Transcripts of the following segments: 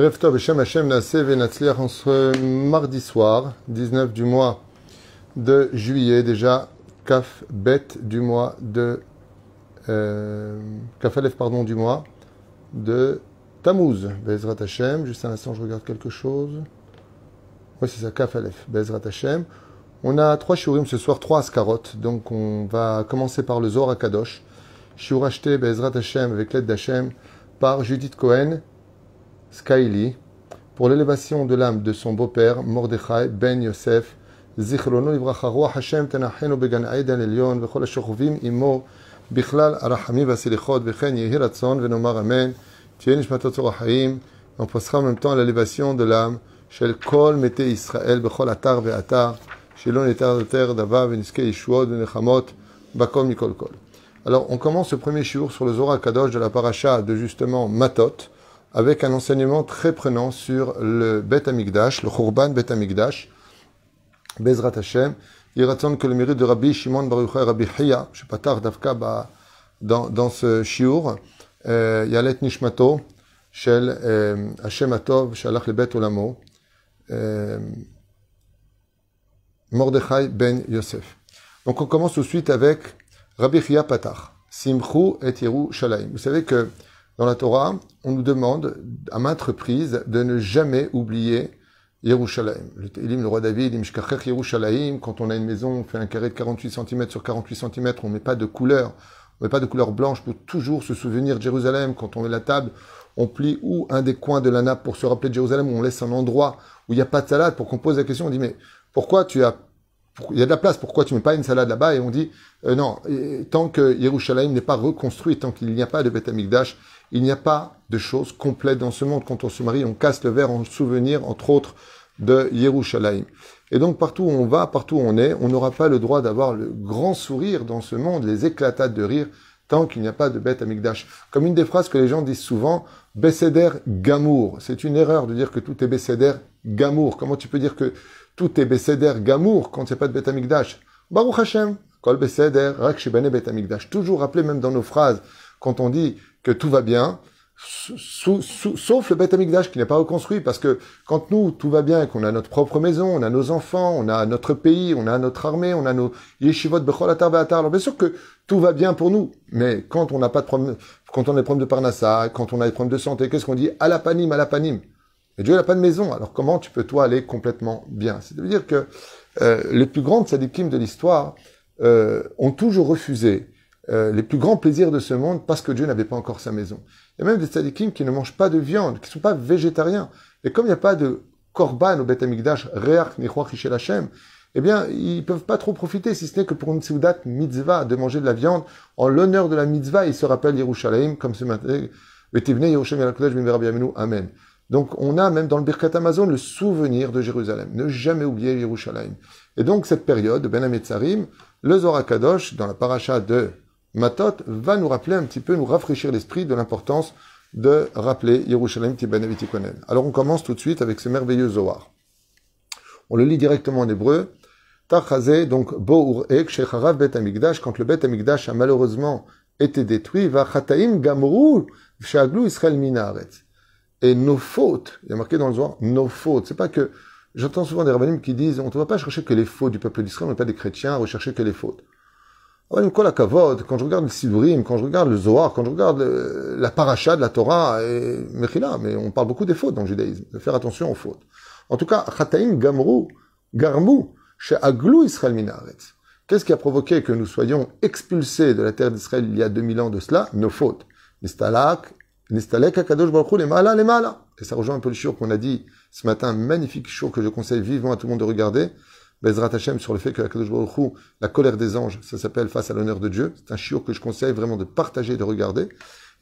Erev Tov, Hashem Hashem en ce mardi soir, 19 du mois de juillet, déjà Kaf Bet du mois de. Euh, Kaf Aleph, pardon, du mois de Tammuz, Bezrat Hashem. Juste un instant, je regarde quelque chose. Oui, c'est ça, Kaf Aleph, Bezrat Hashem. On a trois shiurim ce soir, trois askarot. Donc on va commencer par le Zohar Kadosh. Shiur acheté Bezrat Hashem avec l'aide d'Hashem par Judith Cohen Skyly pour l'élévation de l'âme de son beau-père Mordechai Ben Yosef Zichrono Ivracha Ruach Hashem Tenachenu Began Aiden Elyon Vechol Ashochovim Imo Bichlal Arachamim Vasilichot Vechen Yehi Ratzon Venomar Amen Tien Nishmatot Zorachaim On passera en même temps à l'élévation de l'âme Shel Kol Mete Israël Bechol Atar Ve'atar Shelon Etar Ter Dava Veniske Yeshuot Venechamot Bakom Mikol Kol. Alors, on commence ce premier shiur sur le Zohar Kadosh de la paracha de justement Matot, avec un enseignement très prenant sur le Bet Amigdash, le Khurban Bet Amigdash, Bezrat Hashem. Il raconte que le mérite de Rabbi Shimon Baruch Rabbi Hiya, je ne sais pas tard d'Afka, dans, ce shiur, euh, Yalet Nishmato, Shel euh, Hashem Atov, Shalach le Bet Olamo, euh, Mordechai Ben Yosef. Donc on commence tout de suite avec Rabbi Chia Patach, Simchu et Yerushalayim. Vous savez que dans la Torah, on nous demande à maintes reprises de ne jamais oublier Yerushalayim. Le Télim, le roi David, Yerushalayim, quand on a une maison, on fait un carré de 48 cm sur 48 cm, on met pas de couleur, on met pas de couleur blanche pour toujours se souvenir de Jérusalem. Quand on met la table, on plie ou un des coins de la nappe pour se rappeler de Jérusalem, ou on laisse un endroit où il n'y a pas de salade pour qu'on pose la question, on dit mais pourquoi tu as il y a de la place, pourquoi tu mets pas une salade là-bas Et on dit, euh, non, tant que Yerushalayim n'est pas reconstruit, tant qu'il n'y a pas de Beth Amikdash, il n'y a pas de choses complètes dans ce monde. Quand on se marie, on casse le verre en souvenir, entre autres, de Yerushalayim. Et donc, partout où on va, partout où on est, on n'aura pas le droit d'avoir le grand sourire dans ce monde, les éclatades de rire, tant qu'il n'y a pas de Beth Amikdash. Comme une des phrases que les gens disent souvent, Besséder Gamour. C'est une erreur de dire que tout est Besséder Gamour. Comment tu peux dire que tout est Besséder Gamour quand il n'y a pas de Bet Amikdash. Baruch Hashem, Kol Besséder, Rak Shibane Bet Amikdash. Toujours rappelé même dans nos phrases, quand on dit que tout va bien, sauf le Bet Amikdash qui n'est pas reconstruit, parce que quand nous, tout va bien, qu'on a notre propre maison, on a nos enfants, on a notre pays, on a notre armée, on a nos yeshivot bechol atar alors bien sûr que tout va bien pour nous, mais quand on n'a pas de problème, quand on a des problèmes de parnassa, quand on a des problèmes de santé, qu'est-ce qu'on dit? À la panim, à la. Et Dieu n'a pas de maison, alors comment tu peux toi aller complètement bien? C'est-à-dire que euh, les plus grandes sadikim de l'histoire euh, ont toujours refusé euh, les plus grands plaisirs de ce monde parce que Dieu n'avait pas encore sa maison. Il y a même des sadikim qui ne mangent pas de viande, qui ne sont pas végétariens. Et comme il n'y a pas de korban au Bet Amikdash, reach nichwach Hashem, eh bien, ils peuvent pas trop profiter, si ce n'est que pour une seudat mitzvah, de manger de la viande, en l'honneur de la mitzvah, ils se rappellent Yerushalayim, comme ce matin, Amen. Donc on a même dans le Birkat Amazon le souvenir de Jérusalem. Ne jamais oublier Yerushalayim. Et donc cette période de Ben Ametzarim, le Zohar Kadosh, dans la paracha de Matot, va nous rappeler un petit peu, nous rafraîchir l'esprit de l'importance de rappeler Yerushalayim Avitikonen. Alors on commence tout de suite avec ce merveilleux Zohar. On le lit directement en hébreu. Tachazé, donc Bour Ek, Shecharav Bet Amigdash, quand le Bet Amigdash a malheureusement été détruit, va Chataim Gamru, Shaglu Israël Minaret et nos fautes. Il y a marqué dans le Zohar, nos fautes. C'est pas que, j'entends souvent des rabbinim qui disent, on ne va pas chercher que les fautes du peuple d'Israël, on pas des chrétiens à rechercher que les fautes. quand je regarde le Sidurim, quand je regarde le Zohar, quand je regarde la paracha de la Torah, et Mechila, mais on parle beaucoup des fautes dans le judaïsme, faire attention aux fautes. En tout cas, Chataim Gamru, Garmu, chez Aglou Israël Minaretz. Qu'est-ce qui a provoqué que nous soyons expulsés de la terre d'Israël il y a 2000 ans de cela? Nos fautes. Nistalak, et ça rejoint un peu le shiur qu'on a dit ce matin, magnifique shiur que je conseille vivement à tout le monde de regarder. Bezrat Hashem sur le fait que la colère des anges, ça s'appelle face à l'honneur de Dieu. C'est un shiur que je conseille vraiment de partager, de regarder.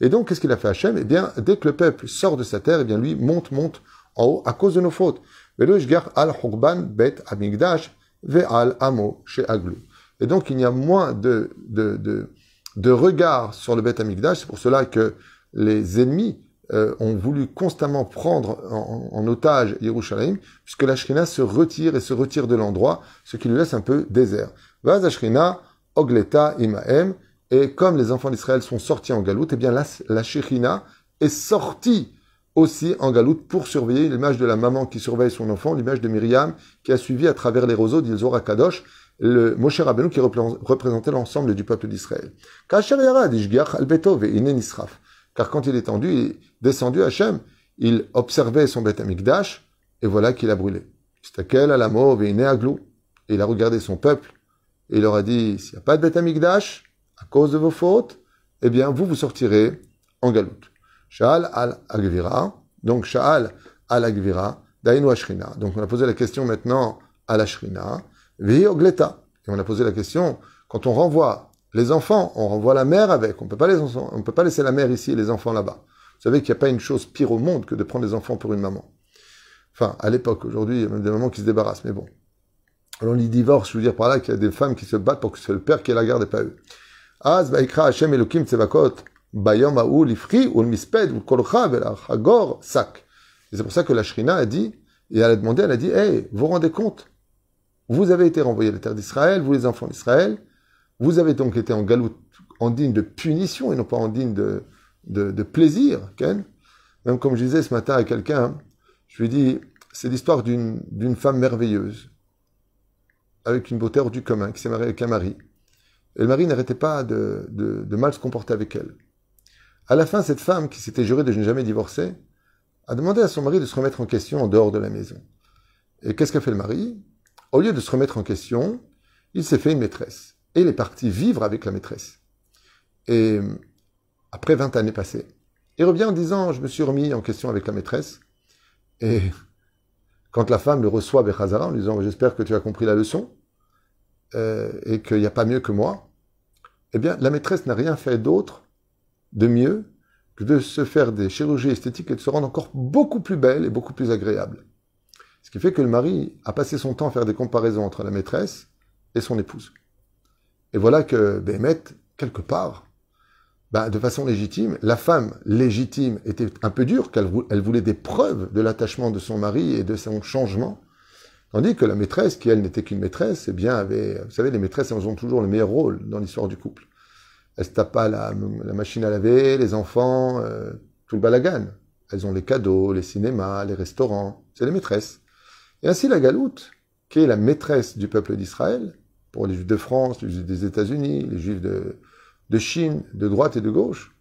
Et donc, qu'est-ce qu'il a fait Hachem Eh bien, dès que le peuple sort de sa terre, eh bien, lui monte, monte en haut à cause de nos fautes. Et donc, il y a moins de, de, de, de regard sur le bet amigdash. C'est pour cela que les ennemis euh, ont voulu constamment prendre en, otage Yerushalayim, puisque la Shrina se retire et se retire de l'endroit, ce qui lui laisse un peu désert. Vaz Shrina, Ogleta, Imaem, et comme les enfants d'Israël sont sortis en galoute, eh bien la, la est sortie aussi en galoute pour surveiller l'image de la maman qui surveille son enfant, l'image de Myriam qui a suivi à travers les roseaux d'Ilzora Kadosh, le Moshe Rabbeinu qui représentait l'ensemble du peuple d'Israël. Car quand il est descendu, Hachem, il observait son Beth et voilà qu'il a brûlé. Stakel à la mauve et aglou. Et il a regardé son peuple, et il leur a dit, s'il n'y a pas de Beth à cause de vos fautes, eh bien, vous, vous sortirez en galoute. Sha'al al-Agvira, donc Sha'al al-Agvira, Dainu Ashrina. Donc on a posé la question maintenant à la Shrina. Et on a posé la question, quand on renvoie les enfants, on renvoie la mère avec, on les on peut pas laisser la mère ici et les enfants là-bas. Vous savez qu'il n'y a pas une chose pire au monde que de prendre des enfants pour une maman. Enfin, à l'époque, aujourd'hui, il y a même des mamans qui se débarrassent, mais bon. On y divorce, je veux dire par là qu'il y a des femmes qui se battent pour que c'est le père qui ait la garde et pas eux. Bayom sak. Et c'est pour ça que la Shrina a dit, et elle a demandé, elle a dit, hey, vous rendez compte? Vous avez été renvoyés à la terre d'Israël, vous les enfants d'Israël, vous avez donc été en galoute, en digne de punition et non pas en digne de, plaisir, Ken. Même comme je disais ce matin à quelqu'un, je lui ai dit, c'est l'histoire d'une femme merveilleuse, avec une beauté hors du commun, qui s'est mariée avec un mari. Et le mari n'arrêtait pas de, de, mal se comporter avec elle. À la fin, cette femme, qui s'était jurée de ne jamais divorcer, a demandé à son mari de se remettre en question en dehors de la maison. Et qu'est-ce qu'a fait le mari? Au lieu de se remettre en question, il s'est fait une maîtresse. Et il est parti vivre avec la maîtresse. Et après 20 années passées, il revient en disant, je me suis remis en question avec la maîtresse. Et quand la femme le reçoit Bechazara en lui disant, j'espère que tu as compris la leçon, euh, et qu'il n'y a pas mieux que moi, eh bien, la maîtresse n'a rien fait d'autre de mieux que de se faire des chirurgies esthétiques et de se rendre encore beaucoup plus belle et beaucoup plus agréable. Ce qui fait que le mari a passé son temps à faire des comparaisons entre la maîtresse et son épouse. Et voilà que Béhémet, quelque part, bah, de façon légitime, la femme légitime était un peu dure, qu'elle elle voulait des preuves de l'attachement de son mari et de son changement, tandis que la maîtresse, qui elle n'était qu'une maîtresse, eh bien avait, vous savez, les maîtresses elles ont toujours le meilleur rôle dans l'histoire du couple. Elles se tapent pas la, machine à laver, les enfants, euh, tout le balagan. Elles ont les cadeaux, les cinémas, les restaurants. C'est les maîtresses. Et ainsi la galoute, qui est la maîtresse du peuple d'Israël, pour les juifs de France, les juifs des États-Unis, les juifs de, Chine, de droite et de gauche,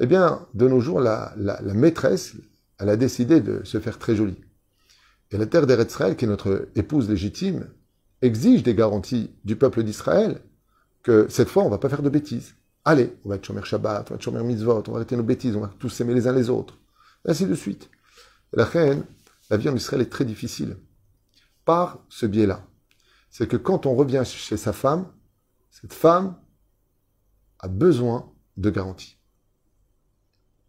eh bien, de nos jours, la, maîtresse, elle a décidé de se faire très jolie. Et la terre d'Eretzraël, qui est notre épouse légitime, exige des garanties du peuple d'Israël que cette fois, on va pas faire de bêtises. Allez, on va être Shomer Shabbat, on va être Shomer Mitzvot, on va arrêter nos bêtises, on va tous s'aimer les uns les autres. Et ainsi de suite. la reine, la vie en Israël est très difficile. Par ce biais-là. C'est que quand on revient chez sa femme, cette femme, a besoin de garantie.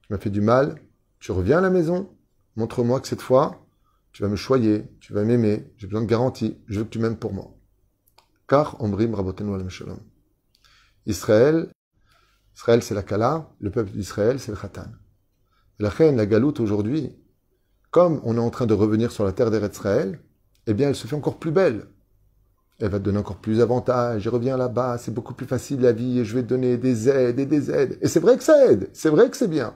Tu m'as fait du mal, tu reviens à la maison, montre-moi que cette fois, tu vas me choyer, tu vas m'aimer, j'ai besoin de garantie, je veux que tu m'aimes pour moi. Car Omrim Rabotenu al Shalom. Israël, Israël c'est la Kala, le peuple d'Israël c'est le Khatan. La reine, la galoute aujourd'hui, comme on est en train de revenir sur la terre d'Israël, eh bien elle se fait encore plus belle elle va te donner encore plus d'avantages, je reviens là-bas, c'est beaucoup plus facile la vie, et je vais te donner des aides et des aides. Et c'est vrai que ça aide, c'est vrai que c'est bien.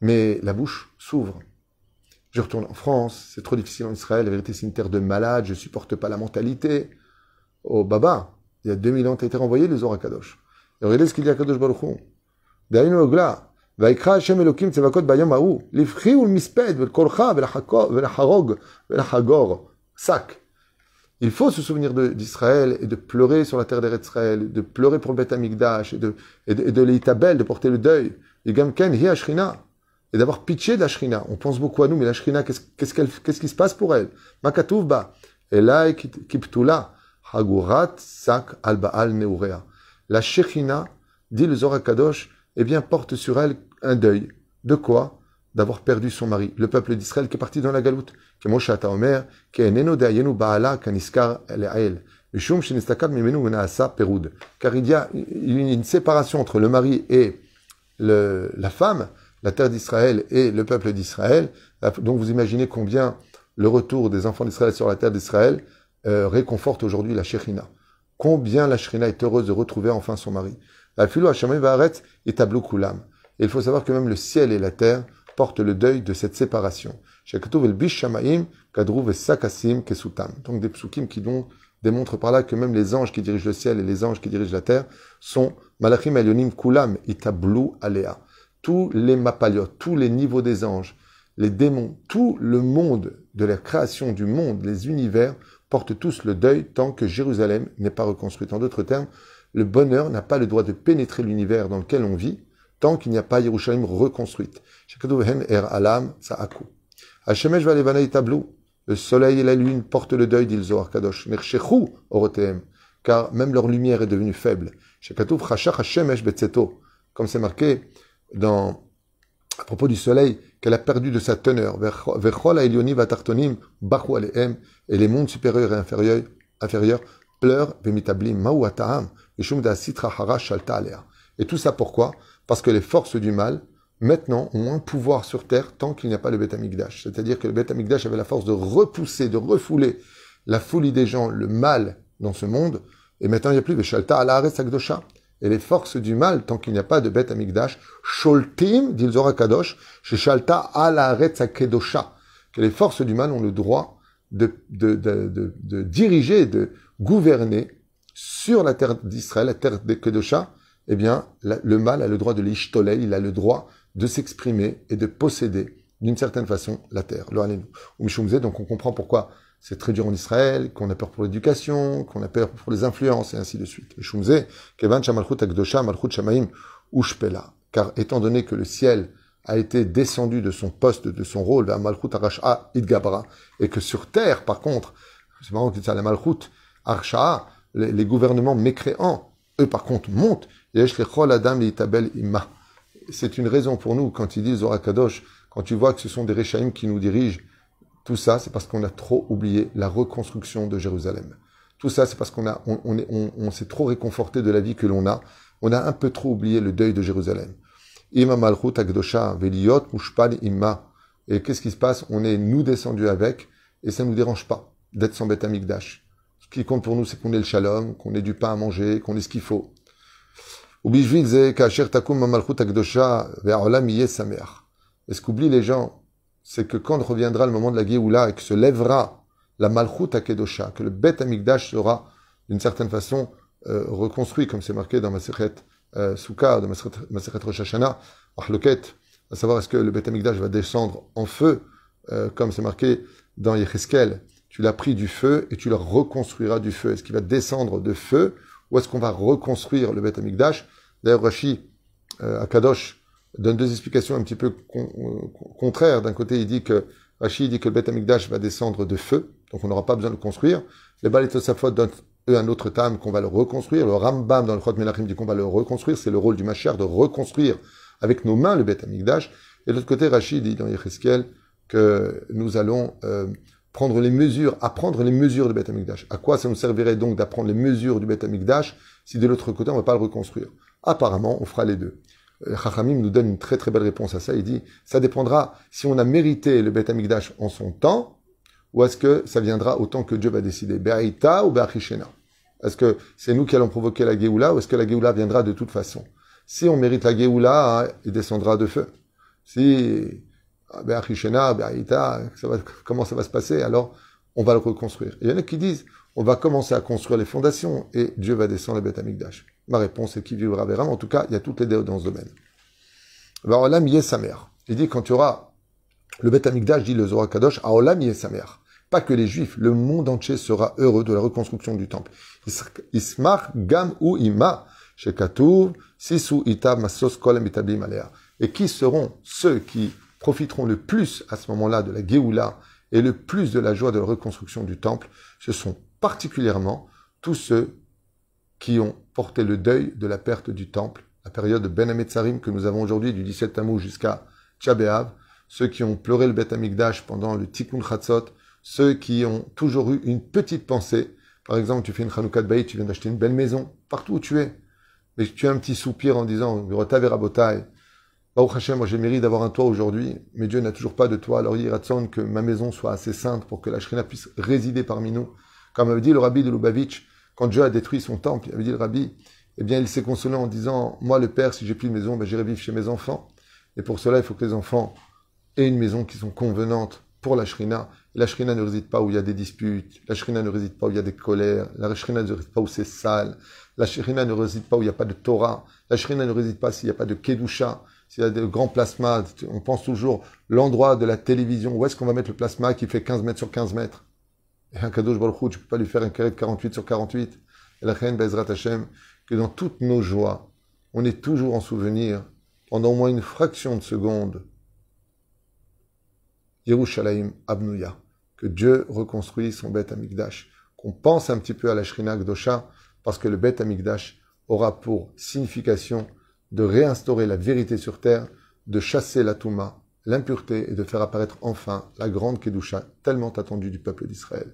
Mais la bouche s'ouvre. Je retourne en France, c'est trop difficile en Israël, la vérité c'est une terre de malades, je supporte pas la mentalité. Oh Baba, il y a 2000 ans, tu as été renvoyé les Kadosh. Et regardez ce qu'il dit à Kadosh Baruch Hu. Dainu Ogla, ויקרא השם אלוקים צבקות ביום ההוא, לבכי ולמספד ולקולך ולחרוג ולחגור, שק. il faut se souvenir d'Israël et de pleurer sur la terre d'Israël, de pleurer pour Beth Amikdash et de, et de, porter le deuil. Et hi Et d'avoir pitié de la Shrina. On pense beaucoup à nous, mais la Shrina, qu'est-ce qui se passe pour elle? Makatouvba. Elai kiptula. Hagurat sak al baal neurea. La Shrina, dit le Zohar Kadosh, eh bien, porte sur elle un deuil. De quoi? D'avoir perdu son mari. Le peuple d'Israël qui est parti dans la galoute. Car il y a une séparation entre le mari et la femme, la terre d'Israël et le peuple d'Israël. Donc vous imaginez combien le retour des enfants d'Israël sur la terre d'Israël euh, réconforte aujourd'hui la Shekhinah. Combien la Shekhinah est heureuse de retrouver enfin son mari. La Et il faut savoir que même le ciel et la terre porte le deuil de cette séparation. Donc des psukim qui démontrent par là que même les anges qui dirigent le ciel et les anges qui dirigent la terre sont malachim elyonim kulam itablu alea. Tous les mapaliot, tous les niveaux des anges, les démons, tout le monde de la création du monde, les univers, portent tous le deuil tant que Jérusalem n'est pas reconstruite. En d'autres termes, le bonheur n'a pas le droit de pénétrer l'univers dans lequel on vit tant qu'il n'y a pas Jérusalem reconstruite. er alam Le soleil et la lune portent le deuil, dit le Zohar Kadosh. Car même leur lumière est devenue faible. Comme c'est marqué dans, à propos du soleil, qu'elle a perdu de sa teneur. Et les mondes supérieurs et inférieurs, inférieurs pleurent. Et tout ça pourquoi? Parce que les forces du mal, maintenant, ont un pouvoir sur terre tant qu'il n'y a pas le Beth Amikdash. C'est-à-dire que le Beth Amikdash avait la force de repousser, de refouler la folie des gens, le mal dans ce monde. Et maintenant, il n'y a plus de Shalta ala Akdosha. Et les forces du mal, tant qu'il n'y a pas de Beth Amikdash, Sholtim, dit le Kadosh, chez Shalta ala Kedosha. Que les forces du mal ont le droit de, de, de, de, diriger, de gouverner sur la terre d'Israël, la terre de Kedosha, eh bien, le mal a le droit de l'ishtolel, il a le droit de s'exprimer et de posséder d'une certaine façon la terre. Donc on comprend pourquoi c'est très dur en Israël, qu'on a peur pour l'éducation, qu'on a peur pour les influences, et ainsi de suite. Car étant donné que le ciel a été descendu de son poste, de son rôle, vers Malchut Arasha Idgabra, et que sur terre, par contre, c'est marrant que ça, la Malchut Arasha, les, gouvernements mécréants, eux par contre montent, c'est une raison pour nous, quand ils disent Kadosh, quand tu vois que ce sont des Réchaïm qui nous dirigent, tout ça, c'est parce qu'on a trop oublié la reconstruction de Jérusalem. Tout ça, c'est parce qu'on a, on, on, s'est trop réconforté de la vie que l'on a. On a un peu trop oublié le deuil de Jérusalem. Et qu'est-ce qui se passe? On est nous descendus avec, et ça ne nous dérange pas d'être sans bête amigdash. Ce qui compte pour nous, c'est qu'on ait le shalom, qu'on ait du pain à manger, qu'on ait ce qu'il faut. Est-ce qu'oublie les gens c'est que quand reviendra le moment de la Géoula et que se lèvera la Malchut Akedosha, que le Bet Amigdash sera d'une certaine façon euh, reconstruit, comme c'est marqué dans ma euh, Souka, dans Masechet Rosh Hashanah, à savoir est-ce que le Bet Amigdash va descendre en feu, euh, comme c'est marqué dans Yecheskel, tu l'as pris du feu et tu le reconstruiras du feu. Est-ce qu'il va descendre de feu ou est-ce qu'on va reconstruire le Bet Amigdash D'ailleurs, Rashi, euh, à Kadosh, donne deux explications un petit peu contraires. D'un côté, il dit que Rachid dit que le Beth Amikdash va descendre de feu, donc on n'aura pas besoin de le construire. Les Balitosafot donnent eux un autre tam qu'on va le reconstruire. Le Rambam dans le Chot Melachim dit qu'on va le reconstruire. C'est le rôle du Machar de reconstruire avec nos mains le Beth Amikdash. Et de l'autre côté, Rachid dit dans Yecheskel que nous allons euh, prendre les mesures, apprendre les mesures du Beth Amikdash. À quoi ça nous servirait donc d'apprendre les mesures du Beth Amikdash si de l'autre côté on ne va pas le reconstruire? Apparemment, on fera les deux. Chachamim nous donne une très très belle réponse à ça. Il dit, ça dépendra si on a mérité le Beth Amikdash en son temps, ou est-ce que ça viendra au temps que Dieu va décider? Be'aïta ou Be'achishena? Est-ce que c'est nous qui allons provoquer la Géoula, ou est-ce que la Géoula viendra de toute façon? Si on mérite la Géoula, hein, il descendra de feu. Si Be'achishena, Be'aïta, comment ça va se passer? Alors, on va le reconstruire. il y en a qui disent, on va commencer à construire les fondations, et Dieu va descendre le Beth Amikdash. Ma réponse est qui vivra verra. En tout cas, il y a toutes les déos dans ce domaine. Sa mère. Il dit quand tu auras le Beth Amikdash, dit le Zohar Kadosh, Olam yé sa mère. Pas que les Juifs, le monde entier sera heureux de la reconstruction du temple. Ismar gam ou ima shekatuv sisu ita masos kolem alea. Et qui seront ceux qui profiteront le plus à ce moment-là de la Géoula et le plus de la joie de la reconstruction du temple Ce sont particulièrement tous ceux qui ont porté le deuil de la perte du temple, la période de Ben Ametzarim que nous avons aujourd'hui, du 17 Tammuz jusqu'à Tchabéav, ceux qui ont pleuré le Bet Amikdash pendant le Tikkun Chatzot, ceux qui ont toujours eu une petite pensée. Par exemple, tu fais une Chanukah de tu viens d'acheter une belle maison, partout où tu es. Mais tu as un petit soupir en disant, Rabotai, Hashem, moi j'ai mérite d'avoir un toit aujourd'hui, mais Dieu n'a toujours pas de toit. Alors il Ratson que ma maison soit assez sainte pour que la Shrina puisse résider parmi nous. Comme avait dit le rabbi de Lubavitch, quand Dieu a détruit son temple, il avait dit le rabbi, eh bien, il s'est consolé en disant, moi, le père, si j'ai plus de maison, ben, j'irai vivre chez mes enfants. Et pour cela, il faut que les enfants et une maison qui sont convenantes pour la shrina. La shrina ne réside pas où il y a des disputes, la shrina ne réside pas où il y a des colères, la shrina ne réside pas où c'est sale, la shrina ne réside pas où il n'y a pas de Torah, la shrina ne réside pas s'il n'y a pas de kedusha, s'il y a de grands plasmas. On pense toujours l'endroit de la télévision, où est-ce qu'on va mettre le plasma qui fait 15 mètres sur 15 mètres? Et un Kadosh Baruch tu peux pas lui faire un carré de 48 sur 48. Et la reine Bezrat Hashem, que dans toutes nos joies, on est toujours en souvenir, pendant au moins une fraction de seconde, Yerushalayim Abnouya, que Dieu reconstruit son Beth Amikdash, qu'on pense un petit peu à la Shrina Gdosha, parce que le Beth Amikdash aura pour signification de réinstaurer la vérité sur terre, de chasser la Touma, l'impureté, et de faire apparaître enfin la grande Kedusha, tellement attendue du peuple d'Israël.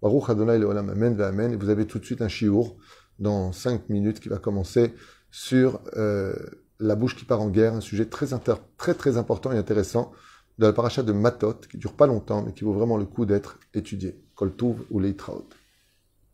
Baruch Adonai Leolam Amen. Et vous avez tout de suite un chiour dans cinq minutes qui va commencer sur euh, la bouche qui part en guerre, un sujet très, très très important et intéressant de la paracha de Matot, qui dure pas longtemps, mais qui vaut vraiment le coup d'être étudié. Koltuv ou Leitraot.